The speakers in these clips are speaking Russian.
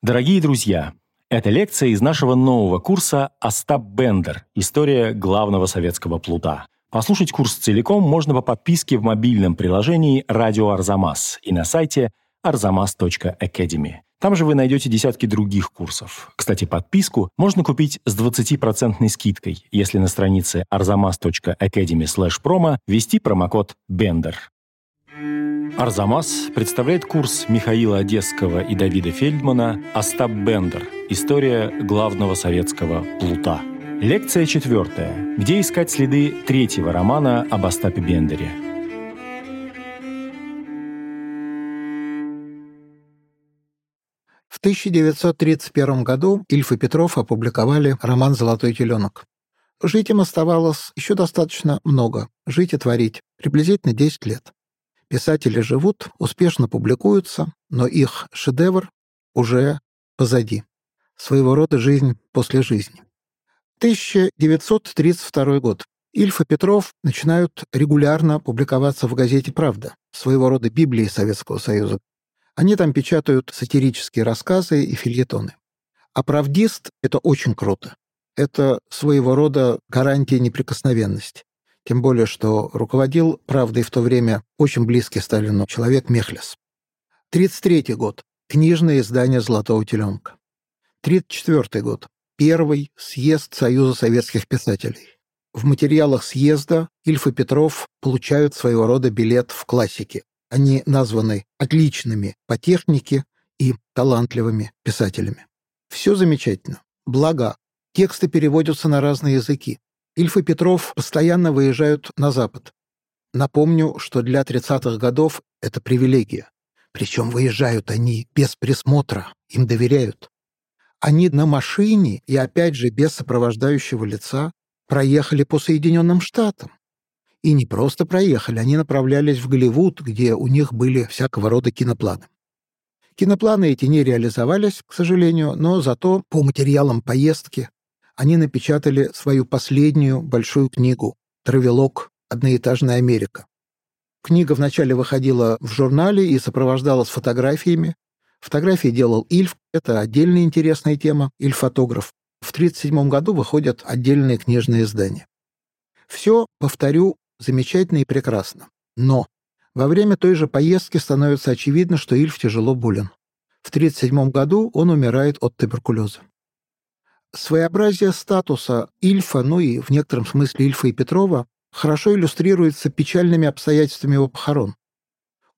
Дорогие друзья, это лекция из нашего нового курса «Остап Бендер. История главного советского плута». Послушать курс целиком можно по подписке в мобильном приложении «Радио Арзамас» и на сайте arzamas.academy. Там же вы найдете десятки других курсов. Кстати, подписку можно купить с 20% скидкой, если на странице arzamas.academy promo ввести промокод BENDER. Арзамас представляет курс Михаила Одесского и Давида Фельдмана «Остап Бендер. История главного советского плута». Лекция четвертая. Где искать следы третьего романа об Остапе Бендере. В 1931 году Ильф и Петров опубликовали роман «Золотой теленок». Жить им оставалось еще достаточно много. Жить и творить. Приблизительно 10 лет. Писатели живут, успешно публикуются, но их шедевр уже позади. Своего рода жизнь после жизни. 1932 год. Ильф и Петров начинают регулярно публиковаться в газете «Правда», своего рода Библии Советского Союза. Они там печатают сатирические рассказы и фильетоны. А правдист — это очень круто. Это своего рода гарантия неприкосновенности. Тем более, что руководил «Правдой» в то время очень близкий Сталину человек Мехлес. 33 год. Книжное издание «Золотого теленка». 34 год. Первый съезд Союза советских писателей. В материалах съезда Ильф и Петров получают своего рода билет в классике. Они названы отличными по технике и талантливыми писателями. Все замечательно. Благо, тексты переводятся на разные языки. Ильф и Петров постоянно выезжают на Запад. Напомню, что для 30-х годов это привилегия. Причем выезжают они без присмотра, им доверяют. Они на машине и, опять же, без сопровождающего лица проехали по Соединенным Штатам. И не просто проехали, они направлялись в Голливуд, где у них были всякого рода кинопланы. Кинопланы эти не реализовались, к сожалению, но зато по материалам поездки они напечатали свою последнюю большую книгу «Травелок. Одноэтажная Америка». Книга вначале выходила в журнале и сопровождалась фотографиями. Фотографии делал Ильф, это отдельная интересная тема, Ильф-фотограф. В 1937 году выходят отдельные книжные издания. Все, повторю, замечательно и прекрасно. Но во время той же поездки становится очевидно, что Ильф тяжело болен. В 1937 году он умирает от туберкулеза. Своеобразие статуса Ильфа, ну и в некотором смысле Ильфа и Петрова, хорошо иллюстрируется печальными обстоятельствами его похорон.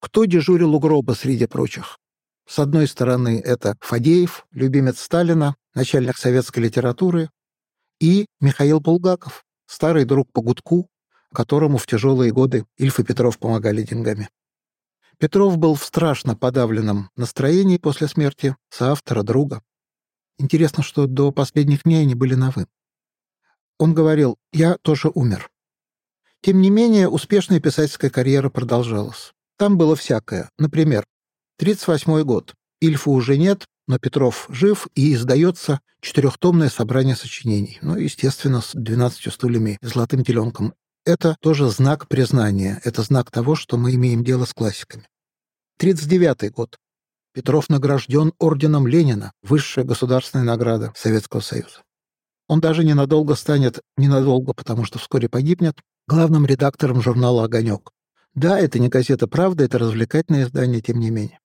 Кто дежурил у гроба среди прочих? С одной стороны, это Фадеев, любимец Сталина, начальник советской литературы, и Михаил Булгаков, старый друг по гудку, которому в тяжелые годы Ильф и Петров помогали деньгами. Петров был в страшно подавленном настроении после смерти соавтора друга. Интересно, что до последних дней они были на «вы». Он говорил «я тоже умер». Тем не менее, успешная писательская карьера продолжалась. Там было всякое. Например, 1938 год. Ильфа уже нет, но Петров жив, и издается четырехтомное собрание сочинений. Ну, естественно, с 12 стульями и золотым теленком. Это тоже знак признания. Это знак того, что мы имеем дело с классиками. 1939 год. Петров награжден орденом Ленина, высшая государственная награда Советского Союза. Он даже ненадолго станет, ненадолго, потому что вскоре погибнет, главным редактором журнала «Огонек». Да, это не газета «Правда», это развлекательное издание, тем не менее.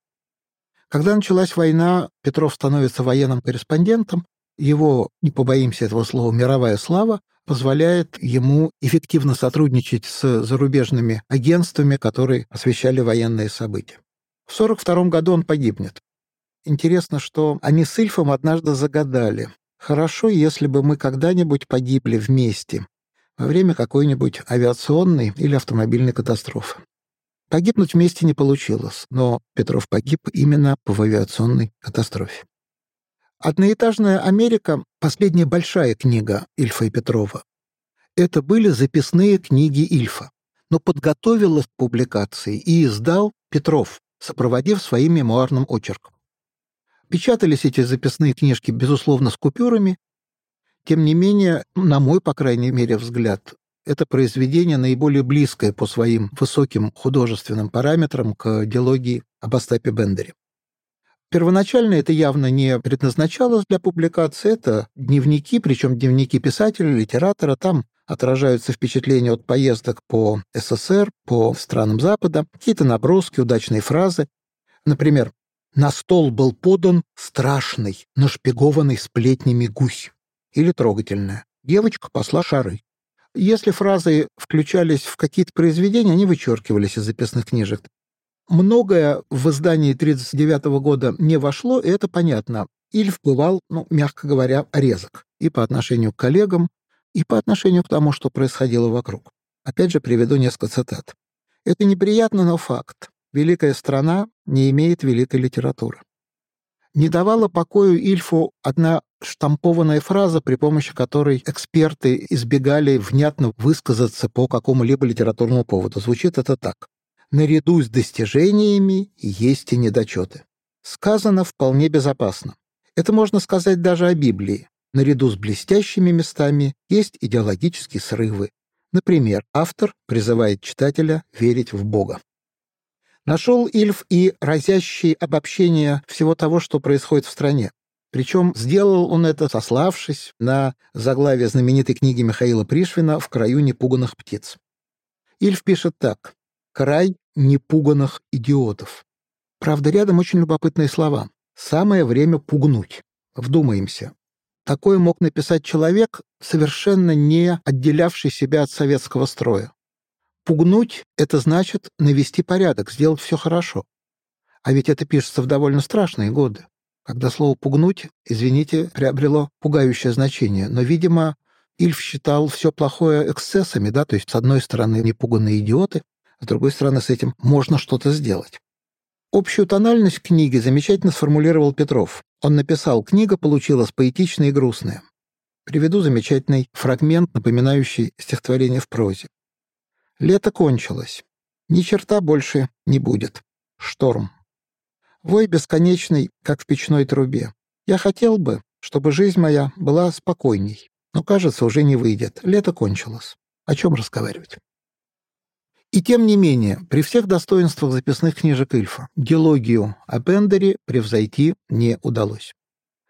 Когда началась война, Петров становится военным корреспондентом, его, не побоимся этого слова, мировая слава позволяет ему эффективно сотрудничать с зарубежными агентствами, которые освещали военные события. В 42 году он погибнет. Интересно, что они с Ильфом однажды загадали. Хорошо, если бы мы когда-нибудь погибли вместе во время какой-нибудь авиационной или автомобильной катастрофы. Погибнуть вместе не получилось, но Петров погиб именно по авиационной катастрофе. «Одноэтажная Америка» — последняя большая книга Ильфа и Петрова. Это были записные книги Ильфа, но подготовил их к публикации и издал Петров, сопроводив своим мемуарным очерком. Печатались эти записные книжки, безусловно, с купюрами. Тем не менее, на мой, по крайней мере, взгляд, это произведение наиболее близкое по своим высоким художественным параметрам к диалогии об Остапе Бендере. Первоначально это явно не предназначалось для публикации, это дневники, причем дневники писателя, литератора, там отражаются впечатления от поездок по СССР, по странам Запада, какие-то наброски, удачные фразы. Например, «На стол был подан страшный, нашпигованный сплетнями гусь» или трогательное «Девочка посла шары». Если фразы включались в какие-то произведения, они вычеркивались из записных книжек. Многое в издании 1939 года не вошло, и это понятно. Ильф бывал, ну, мягко говоря, резок и по отношению к коллегам, и по отношению к тому, что происходило вокруг. Опять же, приведу несколько цитат. «Это неприятно, но факт. Великая страна не имеет великой литературы». Не давала покою Ильфу одна штампованная фраза, при помощи которой эксперты избегали внятно высказаться по какому-либо литературному поводу. Звучит это так наряду с достижениями есть и недочеты. Сказано вполне безопасно. Это можно сказать даже о Библии. Наряду с блестящими местами есть идеологические срывы. Например, автор призывает читателя верить в Бога. Нашел Ильф и разящие обобщения всего того, что происходит в стране. Причем сделал он это, сославшись на заглавие знаменитой книги Михаила Пришвина «В краю непуганных птиц». Ильф пишет так. Край непуганных идиотов. Правда, рядом очень любопытные слова. Самое время пугнуть. Вдумаемся. Такое мог написать человек, совершенно не отделявший себя от советского строя. Пугнуть — это значит навести порядок, сделать все хорошо. А ведь это пишется в довольно страшные годы, когда слово «пугнуть», извините, приобрело пугающее значение. Но, видимо, Ильф считал все плохое эксцессами, да, то есть, с одной стороны, непуганные идиоты, с другой стороны, с этим можно что-то сделать. Общую тональность книги замечательно сформулировал Петров. Он написал, книга получилась поэтичная и грустная. Приведу замечательный фрагмент, напоминающий стихотворение в прозе. «Лето кончилось. Ни черта больше не будет. Шторм. Вой бесконечный, как в печной трубе. Я хотел бы, чтобы жизнь моя была спокойней, но, кажется, уже не выйдет. Лето кончилось. О чем разговаривать? И тем не менее, при всех достоинствах записных книжек Ильфа, диалогию о Бендере превзойти не удалось.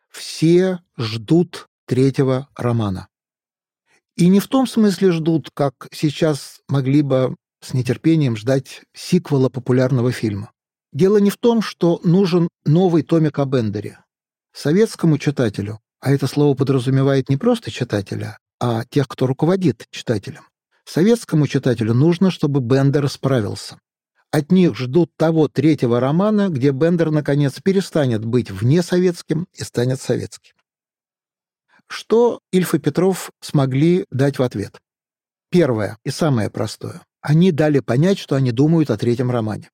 Все ждут третьего романа. И не в том смысле ждут, как сейчас могли бы с нетерпением ждать сиквела популярного фильма. Дело не в том, что нужен новый томик о Бендере. Советскому читателю, а это слово подразумевает не просто читателя, а тех, кто руководит читателем, Советскому читателю нужно, чтобы Бендер справился. От них ждут того третьего романа, где Бендер, наконец, перестанет быть внесоветским и станет советским. Что Ильф и Петров смогли дать в ответ? Первое и самое простое. Они дали понять, что они думают о третьем романе.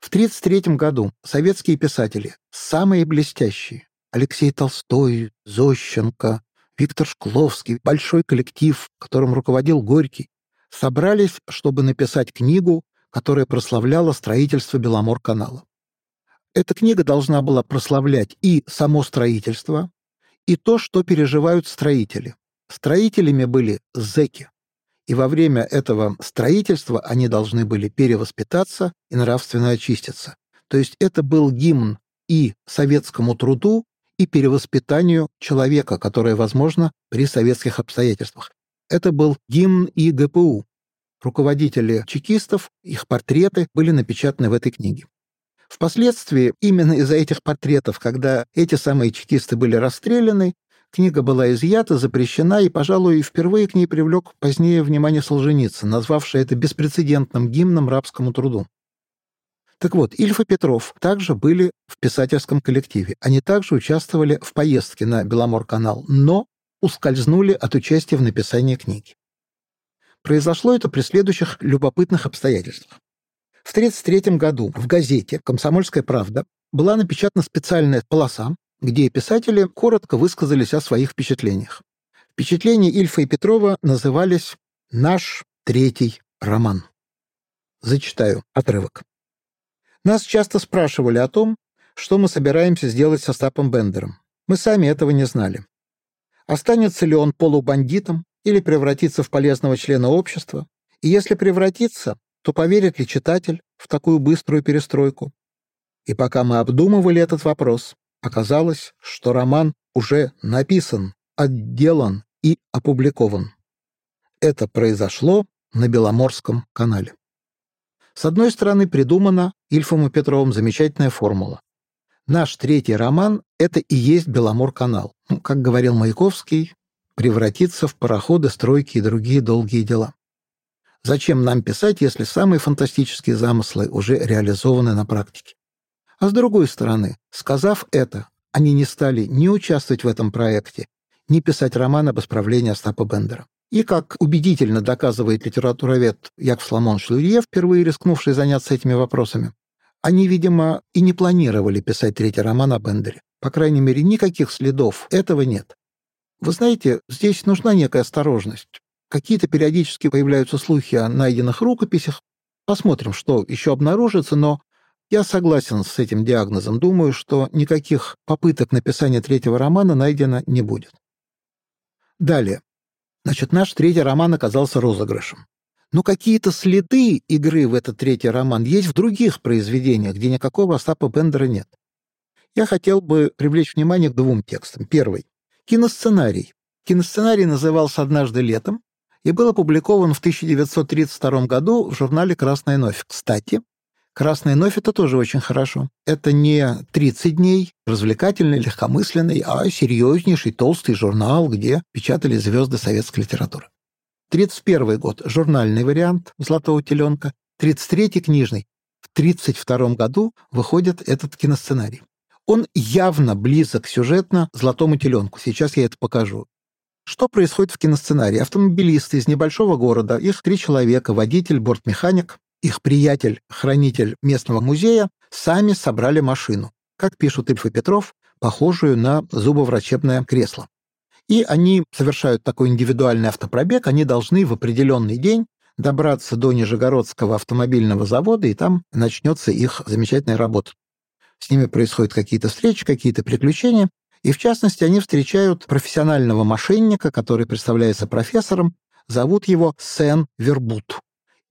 В 1933 году советские писатели, самые блестящие, Алексей Толстой, Зощенко, Виктор Шкловский, большой коллектив, которым руководил Горький, собрались, чтобы написать книгу, которая прославляла строительство Беломор-канала. Эта книга должна была прославлять и само строительство, и то, что переживают строители. Строителями были зэки. И во время этого строительства они должны были перевоспитаться и нравственно очиститься. То есть это был гимн и советскому труду, и перевоспитанию человека, которое возможно при советских обстоятельствах. Это был гимн и ГПУ. Руководители чекистов, их портреты были напечатаны в этой книге. Впоследствии, именно из-за этих портретов, когда эти самые чекисты были расстреляны, книга была изъята, запрещена, и, пожалуй, впервые к ней привлек позднее внимание Солженицын, назвавший это беспрецедентным гимном рабскому труду. Так вот, Ильф и Петров также были в писательском коллективе. Они также участвовали в поездке на Беломор-канал, но ускользнули от участия в написании книги. Произошло это при следующих любопытных обстоятельствах. В 1933 году в газете «Комсомольская правда» была напечатана специальная полоса, где писатели коротко высказались о своих впечатлениях. Впечатления Ильфа и Петрова назывались «Наш третий роман». Зачитаю отрывок. Нас часто спрашивали о том, что мы собираемся сделать со Стапом Бендером. Мы сами этого не знали. Останется ли он полубандитом или превратиться в полезного члена общества? И если превратиться, то поверит ли читатель в такую быструю перестройку? И пока мы обдумывали этот вопрос, оказалось, что роман уже написан, отделан и опубликован. Это произошло на Беломорском канале. С одной стороны, придумана Ильфом и Петровым замечательная формула. Наш третий роман — это и есть Беломор-канал. Ну, как говорил Маяковский, превратиться в пароходы, стройки и другие долгие дела. Зачем нам писать, если самые фантастические замыслы уже реализованы на практике? А с другой стороны, сказав это, они не стали ни участвовать в этом проекте, ни писать роман об исправлении Остапа Бендера. И, как убедительно доказывает литературовед Яков Соломонович Лурьев, впервые рискнувший заняться этими вопросами, они, видимо, и не планировали писать третий роман о Бендере. По крайней мере, никаких следов этого нет. Вы знаете, здесь нужна некая осторожность. Какие-то периодически появляются слухи о найденных рукописях. Посмотрим, что еще обнаружится, но я согласен с этим диагнозом. Думаю, что никаких попыток написания третьего романа найдено не будет. Далее. Значит, наш третий роман оказался розыгрышем. Но какие-то следы игры в этот третий роман есть в других произведениях, где никакого Остапа Бендера нет. Я хотел бы привлечь внимание к двум текстам. Первый. Киносценарий. Киносценарий назывался «Однажды летом» и был опубликован в 1932 году в журнале «Красная новь». Кстати, «Красная новь» — это тоже очень хорошо. Это не 30 дней, развлекательный, легкомысленный, а серьезнейший, толстый журнал, где печатали звезды советской литературы. 31 год – журнальный вариант «Золотого теленка», 33-й – книжный. В 32 году выходит этот киносценарий. Он явно близок сюжетно «Золотому теленку». Сейчас я это покажу. Что происходит в киносценарии? Автомобилисты из небольшого города, их три человека, водитель, бортмеханик, их приятель, хранитель местного музея, сами собрали машину, как пишут Ильф и Петров, похожую на зубоврачебное кресло и они совершают такой индивидуальный автопробег, они должны в определенный день добраться до Нижегородского автомобильного завода, и там начнется их замечательная работа. С ними происходят какие-то встречи, какие-то приключения, и в частности они встречают профессионального мошенника, который представляется профессором, зовут его Сен Вербут.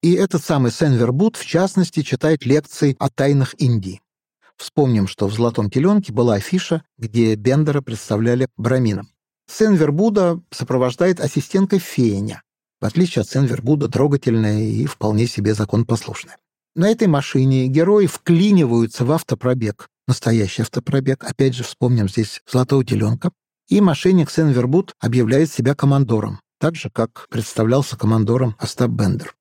И этот самый Сен Вербут, в частности, читает лекции о тайнах Индии. Вспомним, что в «Золотом теленке» была афиша, где Бендера представляли брамином. Сцен Вербуда сопровождает ассистентка Феня, в отличие от сцен Вербуда трогательная и вполне себе законопослушная. На этой машине герои вклиниваются в автопробег, настоящий автопробег, опять же вспомним здесь «Золотого теленка», и мошенник Сен Вербуд объявляет себя командором, так же, как представлялся командором Остап Бендер.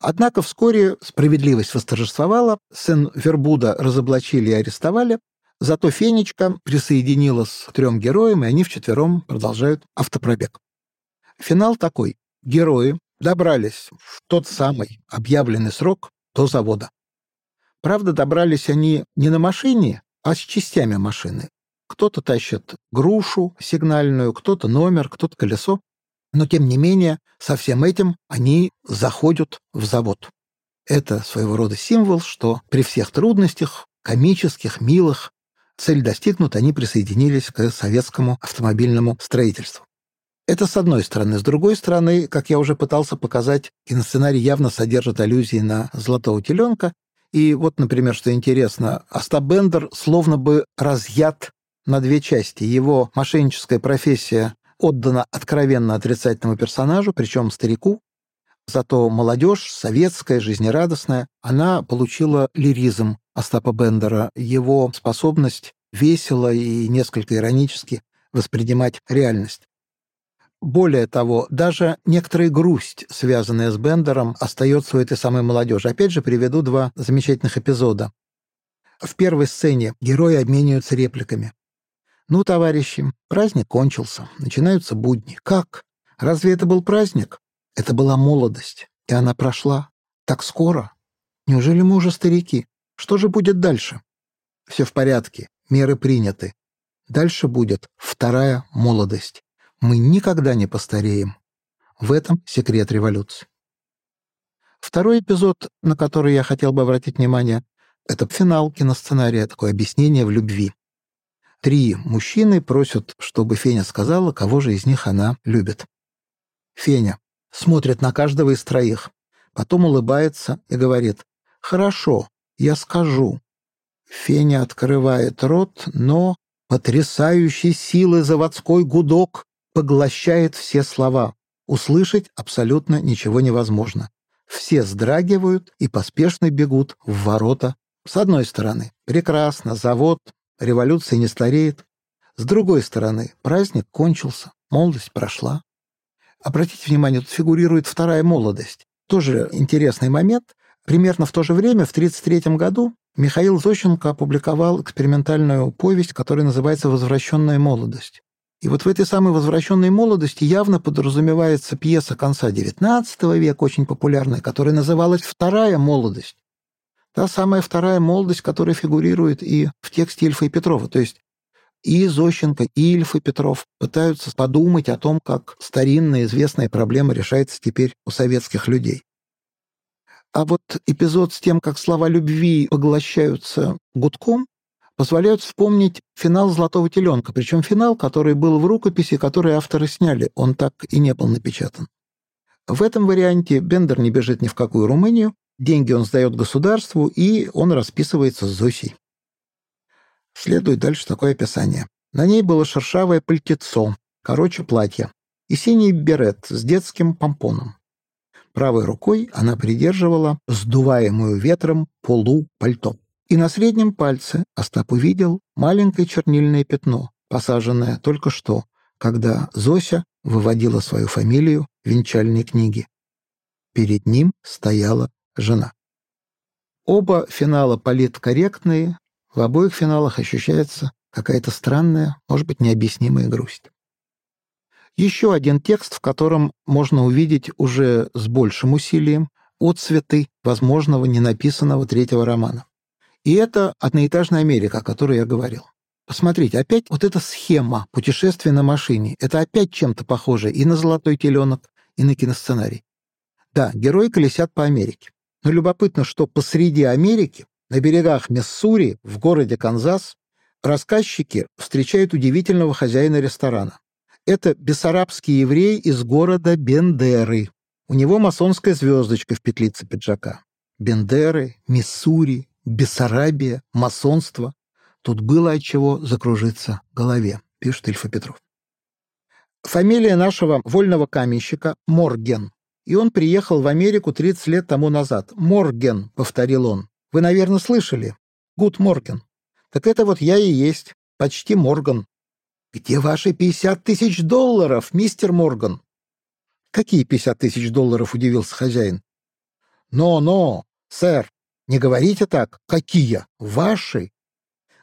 Однако вскоре справедливость восторжествовала, Сен Вербуда разоблачили и арестовали, Зато Фенечка присоединилась к трем героям, и они вчетвером продолжают автопробег. Финал такой. Герои добрались в тот самый объявленный срок до завода. Правда, добрались они не на машине, а с частями машины. Кто-то тащит грушу сигнальную, кто-то номер, кто-то колесо. Но, тем не менее, со всем этим они заходят в завод. Это своего рода символ, что при всех трудностях, комических, милых, Цель достигнута, они присоединились к советскому автомобильному строительству. Это с одной стороны. С другой стороны, как я уже пытался показать, киносценарий явно содержит аллюзии на «Золотого теленка». И вот, например, что интересно, Остап Бендер словно бы разъят на две части. Его мошенническая профессия отдана откровенно отрицательному персонажу, причем старику, Зато молодежь, советская, жизнерадостная, она получила лиризм Остапа Бендера, его способность весело и несколько иронически воспринимать реальность. Более того, даже некоторая грусть, связанная с Бендером, остается у этой самой молодежи. Опять же, приведу два замечательных эпизода. В первой сцене герои обмениваются репликами. «Ну, товарищи, праздник кончился, начинаются будни. Как? Разве это был праздник? Это была молодость, и она прошла. Так скоро. Неужели мы уже старики? Что же будет дальше? Все в порядке, меры приняты. Дальше будет вторая молодость. Мы никогда не постареем. В этом секрет революции. Второй эпизод, на который я хотел бы обратить внимание, это финал киносценария, такое объяснение в любви. Три мужчины просят, чтобы Феня сказала, кого же из них она любит. Феня, смотрит на каждого из троих, потом улыбается и говорит «Хорошо, я скажу». Феня открывает рот, но потрясающей силы заводской гудок поглощает все слова. Услышать абсолютно ничего невозможно. Все сдрагивают и поспешно бегут в ворота. С одной стороны, прекрасно, завод, революция не стареет. С другой стороны, праздник кончился, молодость прошла. Обратите внимание, тут фигурирует вторая молодость. Тоже интересный момент. Примерно в то же время, в 1933 году, Михаил Зощенко опубликовал экспериментальную повесть, которая называется «Возвращенная молодость». И вот в этой самой «Возвращенной молодости» явно подразумевается пьеса конца XIX века, очень популярная, которая называлась «Вторая молодость». Та самая вторая молодость, которая фигурирует и в тексте Ильфа и Петрова. То есть и Зощенко, и Ильф и Петров пытаются подумать о том, как старинная известная проблема решается теперь у советских людей. А вот эпизод с тем, как слова любви поглощаются гудком, позволяют вспомнить финал «Золотого теленка», причем финал, который был в рукописи, который авторы сняли, он так и не был напечатан. В этом варианте Бендер не бежит ни в какую Румынию, деньги он сдает государству, и он расписывается с Зосей. Следует дальше такое описание. На ней было шершавое пальтецо, короче платье, и синий берет с детским помпоном. Правой рукой она придерживала сдуваемую ветром полу пальто. И на среднем пальце Остап увидел маленькое чернильное пятно, посаженное только что, когда Зося выводила свою фамилию в венчальной книге. Перед ним стояла жена. Оба финала политкорректные, в обоих финалах ощущается какая-то странная, может быть, необъяснимая грусть. Еще один текст, в котором можно увидеть уже с большим усилием отцветы возможного ненаписанного третьего романа. И это «Одноэтажная Америка», о которой я говорил. Посмотрите, опять вот эта схема путешествия на машине, это опять чем-то похоже и на «Золотой теленок», и на киносценарий. Да, герои колесят по Америке. Но любопытно, что посреди Америки, на берегах Миссури, в городе Канзас, рассказчики встречают удивительного хозяина ресторана. Это бессарабский еврей из города Бендеры. У него масонская звездочка в петлице пиджака. Бендеры, Миссури, Бессарабия, масонство. Тут было от чего закружиться голове, пишет Ильф и Петров. Фамилия нашего вольного каменщика Морген. И он приехал в Америку 30 лет тому назад. Морген, повторил он. Вы, наверное, слышали. Гуд Морген. Так это вот я и есть. Почти Морган. Где ваши 50 тысяч долларов, мистер Морган? Какие 50 тысяч долларов, удивился хозяин. Но-но, сэр, не говорите так. Какие? Ваши?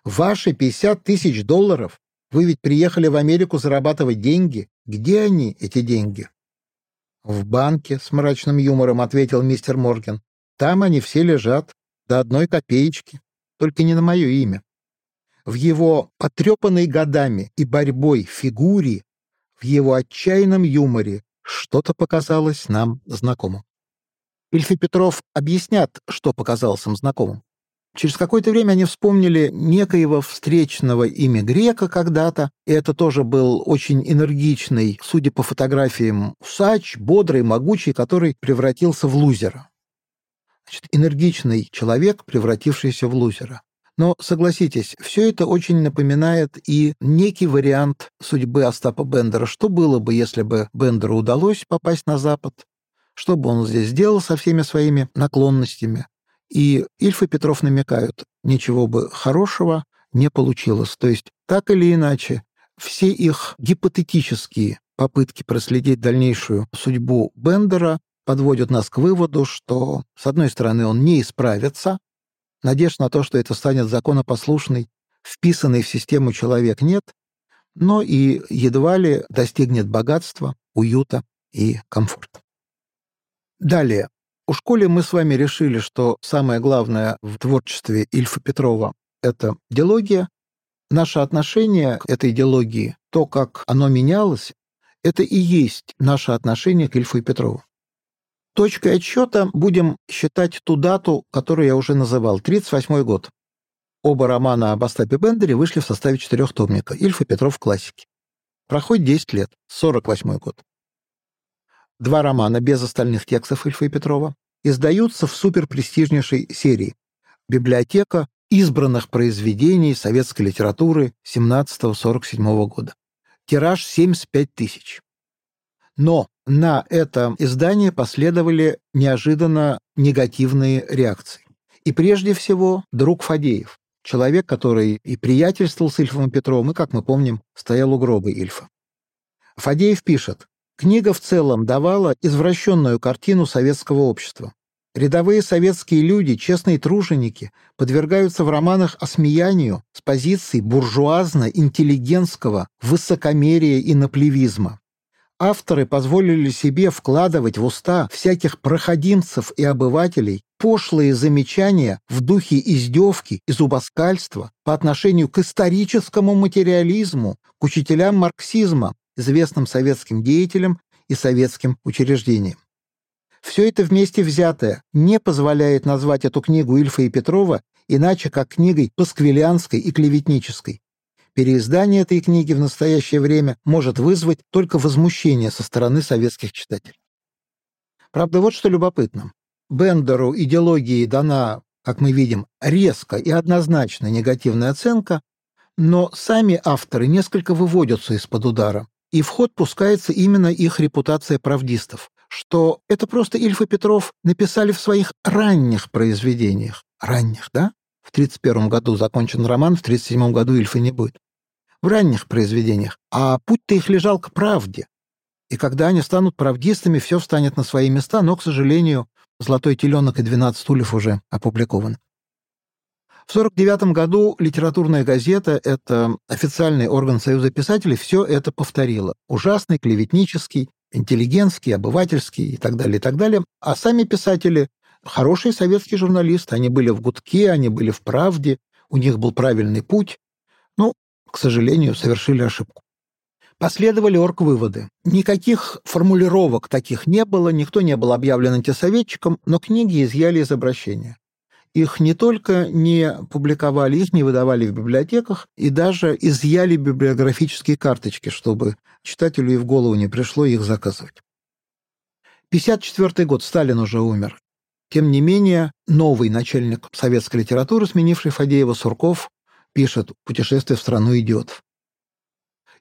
Ваши 50 тысяч долларов? Вы ведь приехали в Америку зарабатывать деньги. Где они, эти деньги? В банке, с мрачным юмором ответил мистер Морген. Там они все лежат, до одной копеечки. Только не на мое имя. В его потрепанной годами и борьбой фигуре, в его отчаянном юморе что-то показалось нам знакомым. Ильф и Петров объяснят, что показалось им знакомым. Через какое-то время они вспомнили некоего встречного ими грека когда-то, и это тоже был очень энергичный, судя по фотографиям, усач, бодрый, могучий, который превратился в лузера. Значит, энергичный человек, превратившийся в лузера. Но, согласитесь, все это очень напоминает и некий вариант судьбы Остапа Бендера. Что было бы, если бы Бендеру удалось попасть на Запад? Что бы он здесь сделал со всеми своими наклонностями? И Ильф и Петров намекают, ничего бы хорошего не получилось. То есть, так или иначе, все их гипотетические попытки проследить дальнейшую судьбу Бендера подводят нас к выводу, что, с одной стороны, он не исправится, надежд на то, что это станет законопослушный, вписанный в систему человек нет, но и едва ли достигнет богатства, уюта и комфорта. Далее. У школе мы с вами решили, что самое главное в творчестве Ильфа Петрова — это диалогия. Наше отношение к этой идеологии, то, как оно менялось, это и есть наше отношение к Ильфу и Петрову. Точкой отсчета будем считать ту дату, которую я уже называл, 1938 год. Оба романа об Остапе Бендере вышли в составе четырехтомника «Ильф и Петров в классике». Проходит 10 лет, 48 год. Два романа без остальных текстов Ильфа и Петрова издаются в суперпрестижнейшей серии. Библиотека избранных произведений советской литературы 17-47 года. Тираж 75 тысяч. Но на это издание последовали неожиданно негативные реакции. И прежде всего друг Фадеев, человек, который и приятельствовал с Ильфом Петровым, и, как мы помним, стоял у гроба Ильфа. Фадеев пишет, книга в целом давала извращенную картину советского общества. Рядовые советские люди, честные труженики, подвергаются в романах осмеянию с позиций буржуазно-интеллигентского высокомерия и наплевизма. Авторы позволили себе вкладывать в уста всяких проходимцев и обывателей пошлые замечания в духе издевки и зубоскальства по отношению к историческому материализму, к учителям марксизма, известным советским деятелям и советским учреждениям. Все это вместе взятое не позволяет назвать эту книгу Ильфа и Петрова иначе как книгой пасквилианской и клеветнической. Переиздание этой книги в настоящее время может вызвать только возмущение со стороны советских читателей. Правда, вот что любопытно. Бендеру идеологии дана, как мы видим, резко и однозначно негативная оценка, но сами авторы несколько выводятся из-под удара, и в ход пускается именно их репутация правдистов, что это просто Ильф и Петров написали в своих ранних произведениях. Ранних, да? В 1931 году закончен роман, в 1937 году Ильфа не будет. В ранних произведениях. А путь-то их лежал к правде. И когда они станут правдистами, все встанет на свои места, но, к сожалению, «Золотой теленок» и «12 стульев» уже опубликованы. В 1949 году литературная газета, это официальный орган Союза писателей, все это повторила. Ужасный, клеветнический, интеллигентский, обывательский и так далее, и так далее. А сами писатели – хорошие советские журналисты. Они были в «Гудке», они были в «Правде», у них был правильный путь. Ну, к сожалению, совершили ошибку. Последовали орг-выводы. Никаких формулировок таких не было, никто не был объявлен антисоветчиком, но книги изъяли из обращения. Их не только не публиковали, их не выдавали в библиотеках, и даже изъяли библиографические карточки, чтобы читателю и в голову не пришло их заказывать. 54 год, Сталин уже умер. Тем не менее, новый начальник советской литературы, сменивший Фадеева Сурков, пишет «Путешествие в страну идиотов».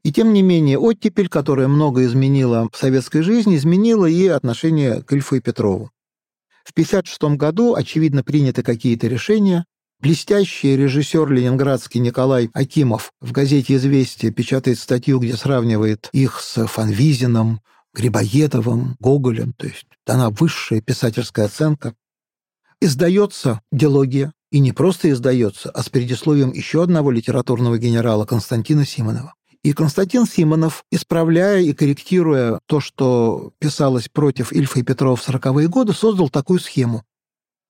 И тем не менее, оттепель, которая много изменила в советской жизни, изменила и отношение к Ильфу и Петрову. В 1956 году, очевидно, приняты какие-то решения. Блестящий режиссер ленинградский Николай Акимов в газете «Известия» печатает статью, где сравнивает их с Фанвизином, Грибоедовым, Гоголем, то есть дана высшая писательская оценка. Издается диалогия, и не просто издается, а с предисловием еще одного литературного генерала Константина Симонова. И Константин Симонов, исправляя и корректируя то, что писалось против Ильфа и Петрова в 40-е годы, создал такую схему.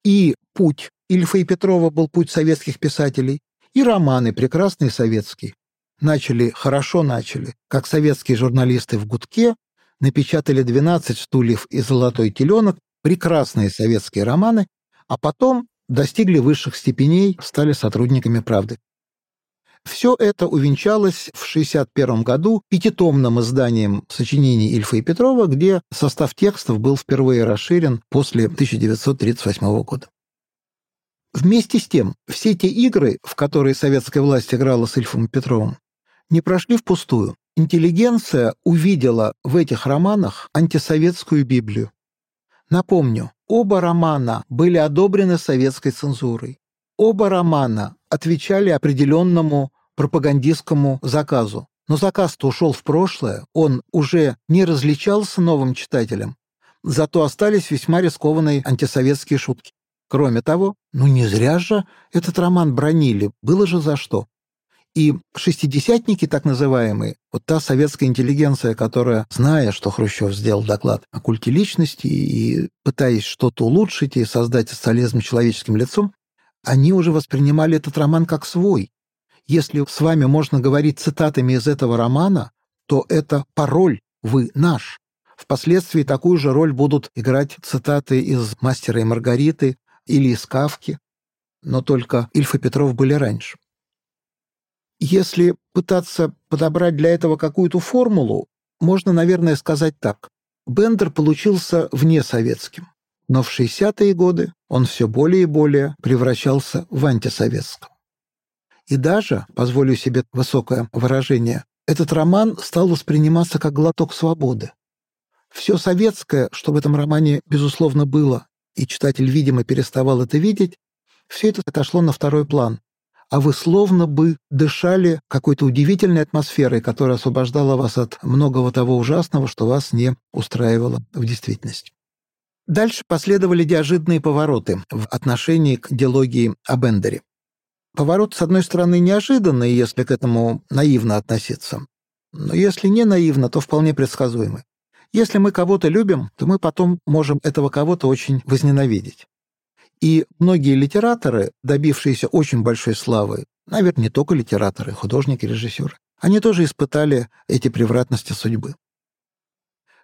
И путь Ильфа и Петрова был путь советских писателей, и романы прекрасные советские. Начали, хорошо начали, как советские журналисты в «Гудке», напечатали «12 стульев» и «Золотой теленок», прекрасные советские романы, а потом достигли высших степеней, стали сотрудниками «Правды». Все это увенчалось в 1961 году пятитомным изданием сочинений Ильфа и Петрова, где состав текстов был впервые расширен после 1938 года. Вместе с тем, все те игры, в которые советская власть играла с Ильфом и Петровым, не прошли впустую. Интеллигенция увидела в этих романах антисоветскую Библию. Напомню, оба романа были одобрены советской цензурой. Оба романа отвечали определенному пропагандистскому заказу. Но заказ-то ушел в прошлое, он уже не различался новым читателям, зато остались весьма рискованные антисоветские шутки. Кроме того, ну не зря же этот роман бронили, было же за что. И шестидесятники, так называемые, вот та советская интеллигенция, которая, зная, что Хрущев сделал доклад о культе личности и пытаясь что-то улучшить и создать социализм человеческим лицом, они уже воспринимали этот роман как свой. Если с вами можно говорить цитатами из этого романа, то это пароль «Вы наш». Впоследствии такую же роль будут играть цитаты из «Мастера и Маргариты» или из «Кавки», но только Ильф и Петров были раньше. Если пытаться подобрать для этого какую-то формулу, можно, наверное, сказать так. Бендер получился вне советским. Но в 60-е годы он все более и более превращался в антисоветском. И даже, позволю себе высокое выражение, этот роман стал восприниматься как глоток свободы. Все советское, что в этом романе, безусловно, было, и читатель, видимо, переставал это видеть, все это отошло на второй план. А вы словно бы дышали какой-то удивительной атмосферой, которая освобождала вас от многого того ужасного, что вас не устраивало в действительности. Дальше последовали неожиданные повороты в отношении к диалогии о Бендере. Поворот, с одной стороны, неожиданный, если к этому наивно относиться. Но если не наивно, то вполне предсказуемый. Если мы кого-то любим, то мы потом можем этого кого-то очень возненавидеть. И многие литераторы, добившиеся очень большой славы, наверное, не только литераторы, художники, режиссеры, они тоже испытали эти превратности судьбы.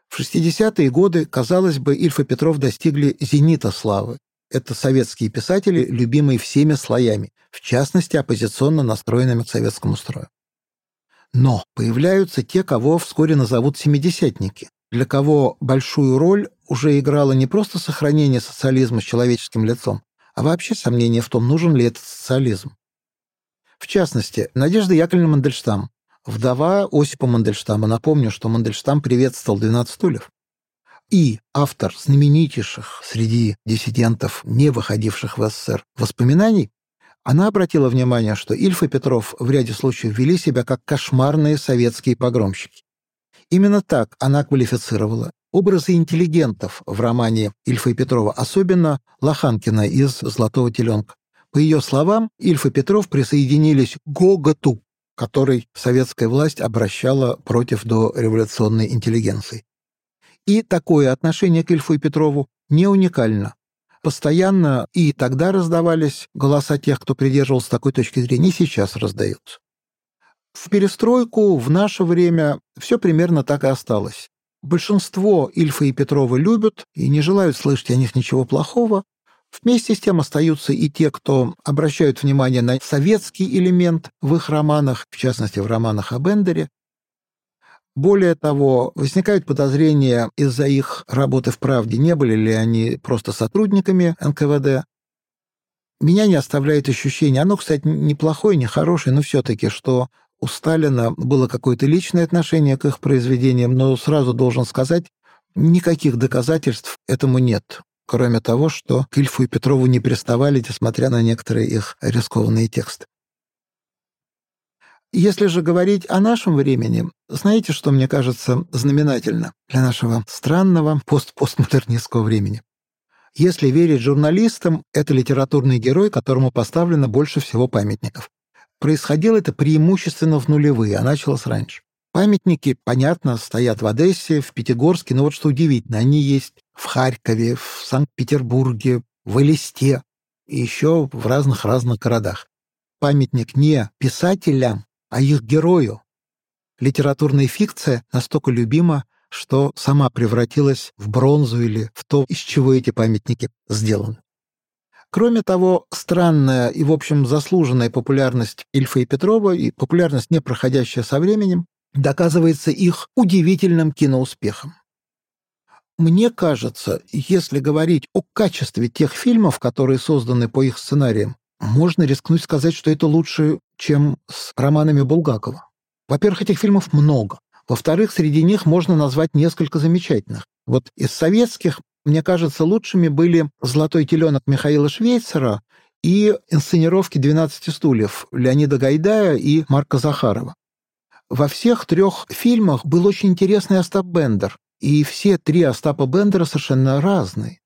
В 60-е годы, казалось бы, Ильф и Петров достигли зенита славы. Это советские писатели, любимые всеми слоями, в частности, оппозиционно настроенными к советскому строю. Но появляются те, кого вскоре назовут «семидесятники», для кого большую роль уже играло не просто сохранение социализма с человеческим лицом, а вообще сомнение в том, нужен ли этот социализм. В частности, Надежда Яковлевна Мандельштам, вдова Осипа Мандельштама. Напомню, что Мандельштам приветствовал 12 стульев. И автор знаменитейших среди диссидентов, не выходивших в СССР, воспоминаний, она обратила внимание, что Ильф и Петров в ряде случаев вели себя как кошмарные советские погромщики. Именно так она квалифицировала образы интеллигентов в романе Ильфа и Петрова, особенно Лоханкина из «Золотого теленка». По ее словам, Ильф и Петров присоединились к гоготу, который советская власть обращала против дореволюционной интеллигенции. И такое отношение к Ильфу и Петрову не уникально. Постоянно и тогда раздавались голоса тех, кто придерживался такой точки зрения, и сейчас раздаются. В перестройку, в наше время, все примерно так и осталось. Большинство Ильфа и Петрова любят и не желают слышать о них ничего плохого, Вместе с тем остаются и те, кто обращают внимание на советский элемент в их романах, в частности, в романах о Бендере. Более того, возникают подозрения из-за их работы в «Правде», не были ли они просто сотрудниками НКВД. Меня не оставляет ощущение, оно, кстати, неплохое, не хорошее, но все-таки, что у Сталина было какое-то личное отношение к их произведениям, но сразу должен сказать, никаких доказательств этому нет кроме того, что к Ильфу и Петрову не приставали, несмотря на некоторые их рискованные тексты. Если же говорить о нашем времени, знаете, что мне кажется знаменательно для нашего странного пост-постмодернистского времени? Если верить журналистам, это литературный герой, которому поставлено больше всего памятников. Происходило это преимущественно в нулевые, а началось раньше. Памятники, понятно, стоят в Одессе, в Пятигорске, но вот что удивительно, они есть в Харькове, в Санкт-Петербурге, в Элисте и еще в разных-разных городах. Памятник не писателям, а их герою. Литературная фикция настолько любима, что сама превратилась в бронзу или в то, из чего эти памятники сделаны. Кроме того, странная и, в общем, заслуженная популярность Ильфа и Петрова и популярность, не проходящая со временем, доказывается их удивительным киноуспехом. Мне кажется, если говорить о качестве тех фильмов, которые созданы по их сценариям, можно рискнуть сказать, что это лучше, чем с романами Булгакова. Во-первых, этих фильмов много. Во-вторых, среди них можно назвать несколько замечательных. Вот из советских, мне кажется, лучшими были «Золотой теленок» Михаила Швейцера и инсценировки «12 стульев» Леонида Гайдая и Марка Захарова. Во всех трех фильмах был очень интересный Остап Бендер, и все три Остапа Бендера совершенно разные.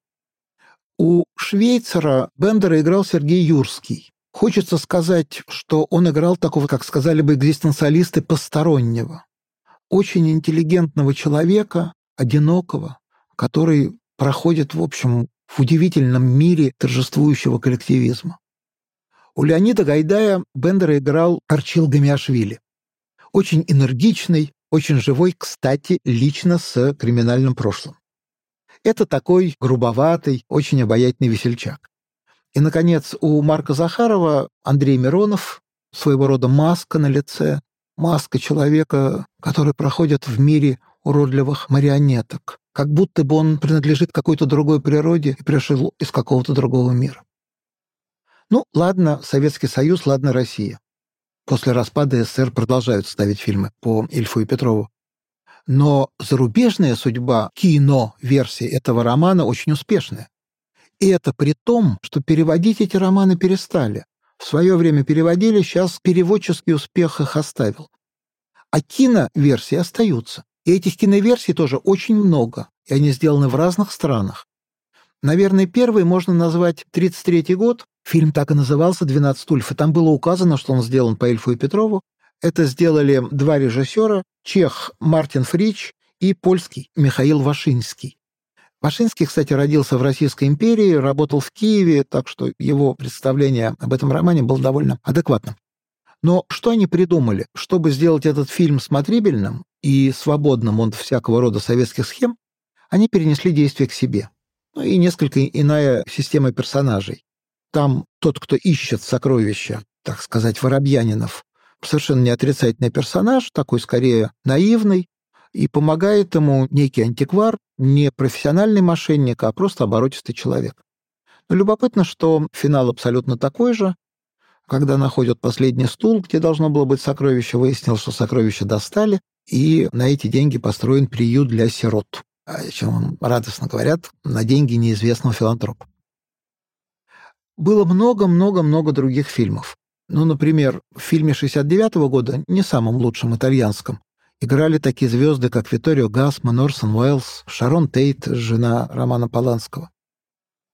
У Швейцера Бендера играл Сергей Юрский. Хочется сказать, что он играл такого, как сказали бы экзистенциалисты, постороннего. Очень интеллигентного человека, одинокого, который проходит, в общем, в удивительном мире торжествующего коллективизма. У Леонида Гайдая Бендера играл Арчил Гамиашвили очень энергичный, очень живой, кстати, лично с криминальным прошлым. Это такой грубоватый, очень обаятельный весельчак. И, наконец, у Марка Захарова Андрей Миронов, своего рода маска на лице, маска человека, который проходит в мире уродливых марионеток, как будто бы он принадлежит какой-то другой природе и пришел из какого-то другого мира. Ну, ладно, Советский Союз, ладно, Россия. После распада СССР продолжают ставить фильмы по Ильфу и Петрову. Но зарубежная судьба кино-версии этого романа очень успешная. И это при том, что переводить эти романы перестали. В свое время переводили, сейчас переводческий успех их оставил. А киноверсии остаются. И этих киноверсий тоже очень много, и они сделаны в разных странах. Наверное, первый можно назвать 1933 год. Фильм так и назывался «12 стульев», и там было указано, что он сделан по Эльфу и Петрову. Это сделали два режиссера, чех Мартин Фрич и польский Михаил Вашинский. Вашинский, кстати, родился в Российской империи, работал в Киеве, так что его представление об этом романе было довольно адекватным. Но что они придумали? Чтобы сделать этот фильм смотрибельным и свободным от всякого рода советских схем, они перенесли действие к себе. Ну и несколько иная система персонажей. Там тот, кто ищет сокровища, так сказать, воробьянинов, совершенно не отрицательный персонаж, такой скорее наивный, и помогает ему некий антиквар, не профессиональный мошенник, а просто оборотистый человек. Но любопытно, что финал абсолютно такой же. Когда находят последний стул, где должно было быть сокровище, выяснилось, что сокровища достали, и на эти деньги построен приют для сирот, о чем радостно говорят, на деньги неизвестного филантропа. Было много-много-много других фильмов. Ну, например, в фильме 69 -го года, не самом лучшем итальянском, играли такие звезды, как Виторио Гасман, Орсон Уэллс, Шарон Тейт, жена Романа Поланского.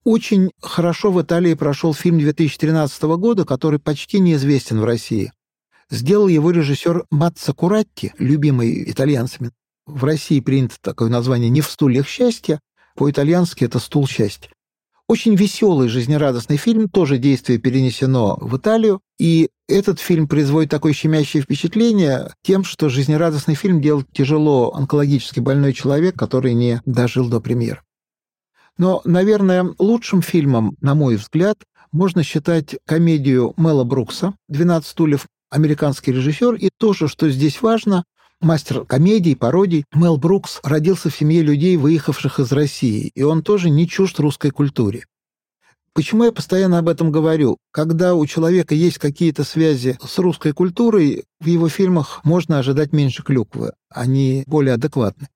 Очень хорошо в Италии прошел фильм 2013 года, который почти неизвестен в России. Сделал его режиссер Матца Куратти, любимый итальянцами. В России принято такое название «Не в стульях счастья», по-итальянски это «Стул счастья». Очень веселый, жизнерадостный фильм, тоже действие перенесено в Италию, и этот фильм производит такое щемящее впечатление тем, что жизнерадостный фильм делает тяжело онкологически больной человек, который не дожил до премьеры. Но, наверное, лучшим фильмом, на мой взгляд, можно считать комедию Мэла Брукса «12 стульев», американский режиссер, и то что здесь важно, мастер комедий, пародий. Мел Брукс родился в семье людей, выехавших из России, и он тоже не чужд русской культуре. Почему я постоянно об этом говорю? Когда у человека есть какие-то связи с русской культурой, в его фильмах можно ожидать меньше клюквы, они более адекватны.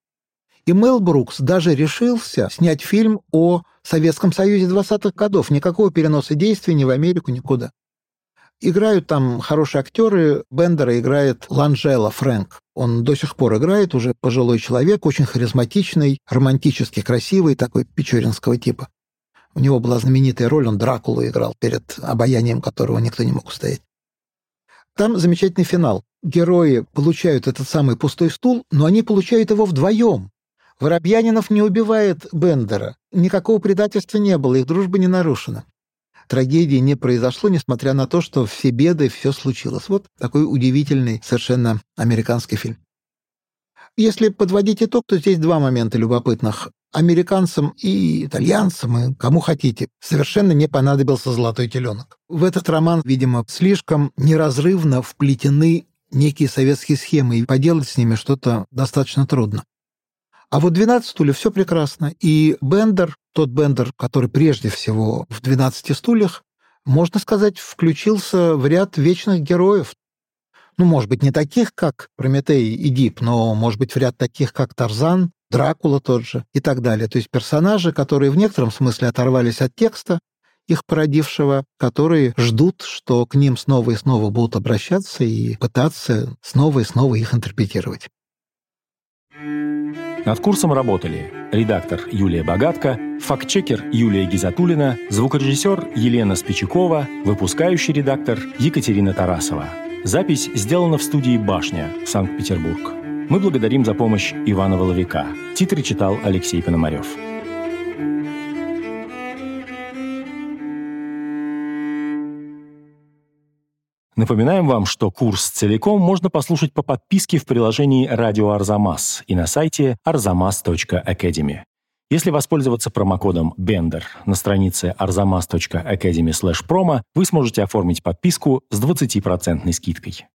И Мел Брукс даже решился снять фильм о Советском Союзе 20-х годов. Никакого переноса действий ни в Америку, никуда. Играют там хорошие актеры. Бендера играет Ланжела Фрэнк. Он до сих пор играет, уже пожилой человек, очень харизматичный, романтически красивый, такой печоринского типа. У него была знаменитая роль, он Дракулу играл, перед обаянием которого никто не мог устоять. Там замечательный финал. Герои получают этот самый пустой стул, но они получают его вдвоем. Воробьянинов не убивает Бендера. Никакого предательства не было, их дружба не нарушена трагедии не произошло, несмотря на то, что все беды, все случилось. Вот такой удивительный совершенно американский фильм. Если подводить итог, то здесь два момента любопытных. Американцам и итальянцам, и кому хотите, совершенно не понадобился «Золотой теленок». В этот роман, видимо, слишком неразрывно вплетены некие советские схемы, и поделать с ними что-то достаточно трудно. А вот «12 стульев» все прекрасно. И Бендер, тот Бендер, который прежде всего в «12 стульях», можно сказать, включился в ряд вечных героев. Ну, может быть, не таких, как Прометей и Дип, но, может быть, в ряд таких, как Тарзан, Дракула тот же и так далее. То есть персонажи, которые в некотором смысле оторвались от текста, их породившего, которые ждут, что к ним снова и снова будут обращаться и пытаться снова и снова их интерпретировать. Над курсом работали редактор Юлия Богатко, фактчекер Юлия Гизатулина, звукорежиссер Елена Спичакова, выпускающий редактор Екатерина Тарасова. Запись сделана в студии «Башня», Санкт-Петербург. Мы благодарим за помощь Ивана Воловика. Титры читал Алексей Пономарев. Напоминаем вам, что курс целиком можно послушать по подписке в приложении «Радио Арзамас» и на сайте arzamas.academy. Если воспользоваться промокодом BENDER на странице arzamas.academy/promo, вы сможете оформить подписку с 20% скидкой.